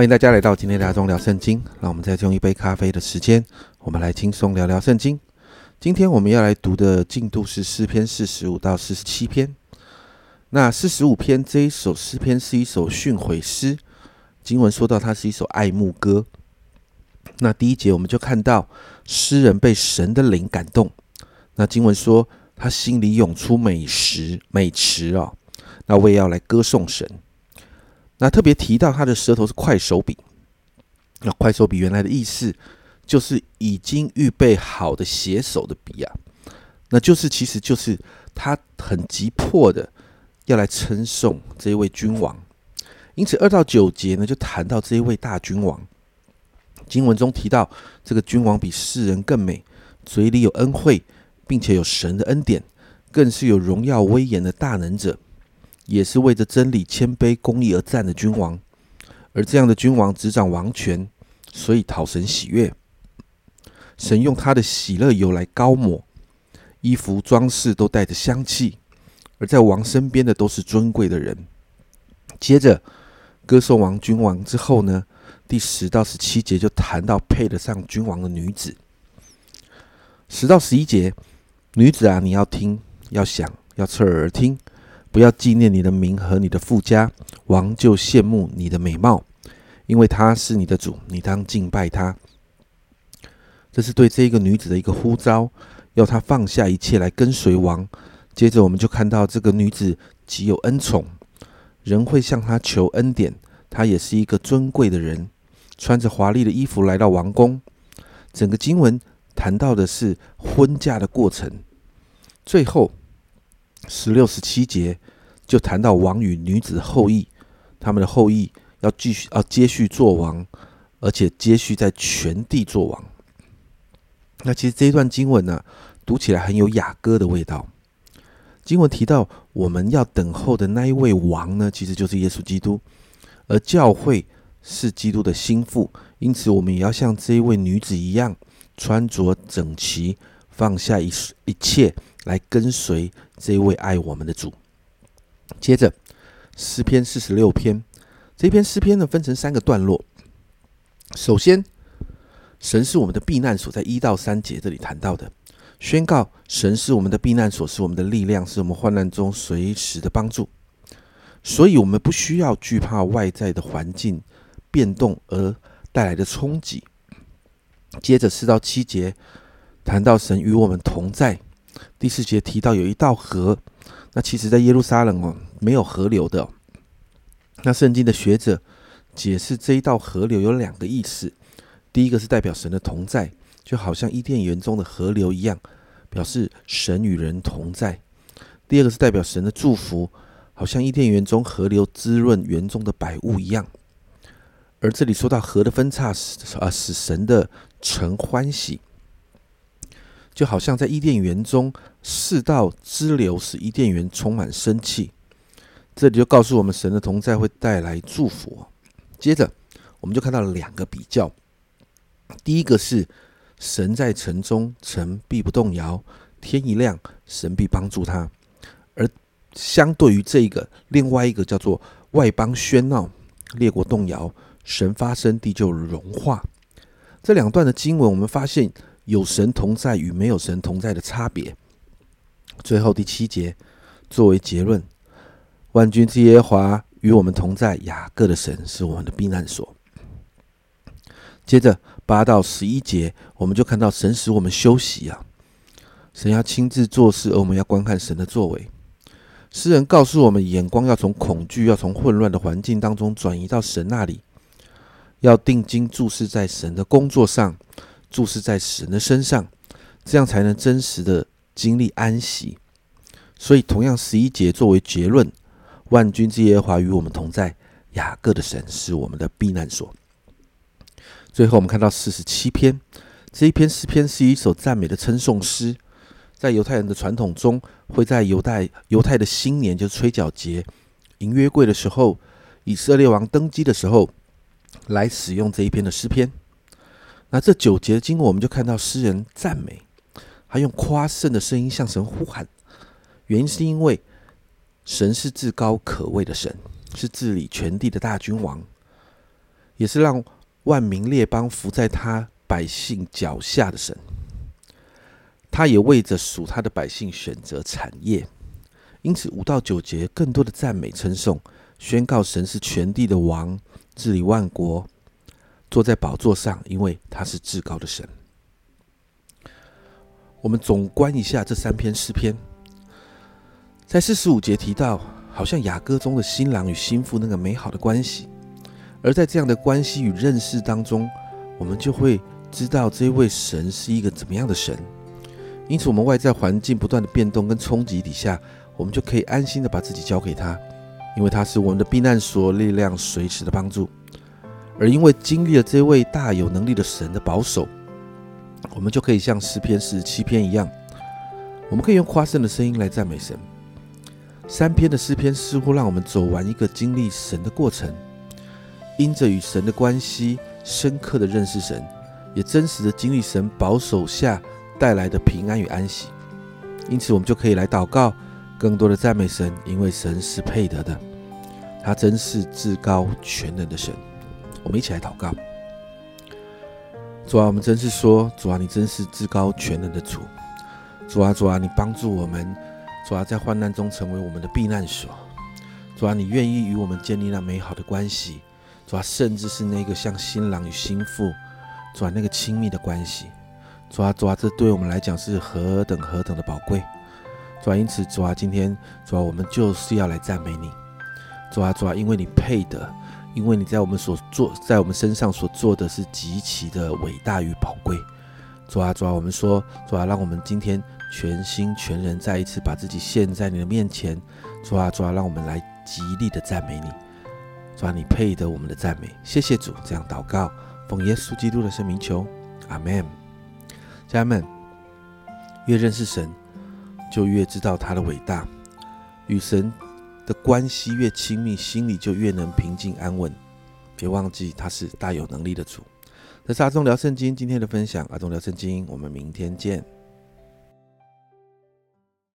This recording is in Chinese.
欢迎大家来到今天的阿忠聊圣经。让我们再用一杯咖啡的时间，我们来轻松聊聊圣经。今天我们要来读的进度是诗篇四十五到四十七篇。那四十五篇这一首诗篇是一首训诲诗，经文说到它是一首爱慕歌。那第一节我们就看到诗人被神的灵感动。那经文说他心里涌出美食美词啊，那我也要来歌颂神。那特别提到他的舌头是快手笔，那快手笔原来的意思就是已经预备好的写手的笔啊，那就是其实就是他很急迫的要来称颂这一位君王，因此二到九节呢就谈到这一位大君王，经文中提到这个君王比世人更美，嘴里有恩惠，并且有神的恩典，更是有荣耀威严的大能者。也是为着真理、谦卑、公义而战的君王，而这样的君王执掌王权，所以讨神喜悦。神用他的喜乐油来高抹衣服、装饰，都带着香气。而在王身边的都是尊贵的人。接着歌颂王君王之后呢，第十到十七节就谈到配得上君王的女子。十到十一节，女子啊，你要听，要想，要侧耳听。不要纪念你的名和你的富家，王就羡慕你的美貌，因为他是你的主，你当敬拜他。这是对这个女子的一个呼召，要她放下一切来跟随王。接着我们就看到这个女子极有恩宠，人会向她求恩典。她也是一个尊贵的人，穿着华丽的衣服来到王宫。整个经文谈到的是婚嫁的过程，最后。十六、十七节就谈到王与女子后裔，他们的后裔要继续要接续做王，而且接续在全地做王。那其实这一段经文呢，读起来很有雅歌的味道。经文提到我们要等候的那一位王呢，其实就是耶稣基督，而教会是基督的心腹，因此我们也要像这一位女子一样，穿着整齐，放下一一切。来跟随这位爱我们的主。接着，诗篇四十六篇，这篇诗篇呢分成三个段落。首先，神是我们的避难所，在一到三节这里谈到的，宣告神是我们的避难所，是我们的力量，是我们患难中随时的帮助。所以，我们不需要惧怕外在的环境变动而带来的冲击。接着四到七节谈到神与我们同在。第四节提到有一道河，那其实在耶路撒冷哦，没有河流的。那圣经的学者解释这一道河流有两个意思：第一个是代表神的同在，就好像伊甸园中的河流一样，表示神与人同在；第二个是代表神的祝福，好像伊甸园中河流滋润园中的百物一样。而这里说到河的分叉，使啊使神的城欢喜。就好像在伊甸园中，四道支流使伊甸园充满生气。这里就告诉我们，神的同在会带来祝福。接着，我们就看到了两个比较。第一个是神在城中，城必不动摇；天一亮，神必帮助他。而相对于这个，另外一个叫做外邦喧闹，列国动摇，神发生，地就融化。这两段的经文，我们发现。有神同在与没有神同在的差别。最后第七节作为结论：万军之耶和华与我们同在，雅各的神是我们的避难所。接着八到十一节，我们就看到神使我们休息啊，神要亲自做事，而我们要观看神的作为。诗人告诉我们，眼光要从恐惧、要从混乱的环境当中转移到神那里，要定睛注视在神的工作上。注视在神的身上，这样才能真实的经历安息。所以，同样十一节作为结论：万军之耶和华与我们同在，雅各的神是我们的避难所。最后，我们看到四十七篇这一篇诗篇是一首赞美的称颂诗，在犹太人的传统中，会在犹太犹太的新年，就是吹角节、迎约柜的时候，以色列王登基的时候，来使用这一篇的诗篇。那这九节经文，我们就看到诗人赞美，他用夸胜的声音向神呼喊。原因是因为神是至高可畏的神，是治理全地的大君王。也是让万民列邦伏在他百姓脚下的神。他也为着属他的百姓选择产业，因此五到九节更多的赞美称颂，宣告神是全地的王，治理万国，坐在宝座上，因为他是至高的神。我们总观一下这三篇诗篇，在四十五节提到，好像雅歌中的新郎与新妇那个美好的关系，而在这样的关系与认识当中，我们就会知道这位神是一个怎么样的神。因此，我们外在环境不断的变动跟冲击底下，我们就可以安心的把自己交给他，因为他是我们的避难所，力量随时的帮助。而因为经历了这位大有能力的神的保守，我们就可以像诗篇四十七篇一样，我们可以用夸胜的声音来赞美神。三篇的诗篇似乎让我们走完一个经历神的过程，因着与神的关系，深刻的认识神，也真实的经历神保守下。带来的平安与安息，因此我们就可以来祷告，更多的赞美神，因为神是配得的，他真是至高全能的神。我们一起来祷告：主啊，我们真是说，主啊，你真是至高全能的主。主啊，主啊，你帮助我们，主啊，在患难中成为我们的避难所。主啊，你愿意与我们建立那美好的关系，主啊，甚至是那个像新郎与新妇，主啊，那个亲密的关系。主啊，主啊，这对我们来讲是何等何等的宝贵！主啊，因此，主啊，今天，主啊，我们就是要来赞美你。主啊，主啊，因为你配得，因为你在我们所做，在我们身上所做的是极其的伟大与宝贵。主啊，主啊，我们说，主啊，让我们今天全心全人再一次把自己献在你的面前。主啊，主啊，让我们来极力的赞美你。主啊，你配得我们的赞美。谢谢主，这样祷告，奉耶稣基督的圣名求，阿门。家人们，越认识神，就越知道他的伟大；与神的关系越亲密，心里就越能平静安稳。别忘记，他是大有能力的主。这是阿忠聊圣经今天的分享，阿忠聊圣经，我们明天见。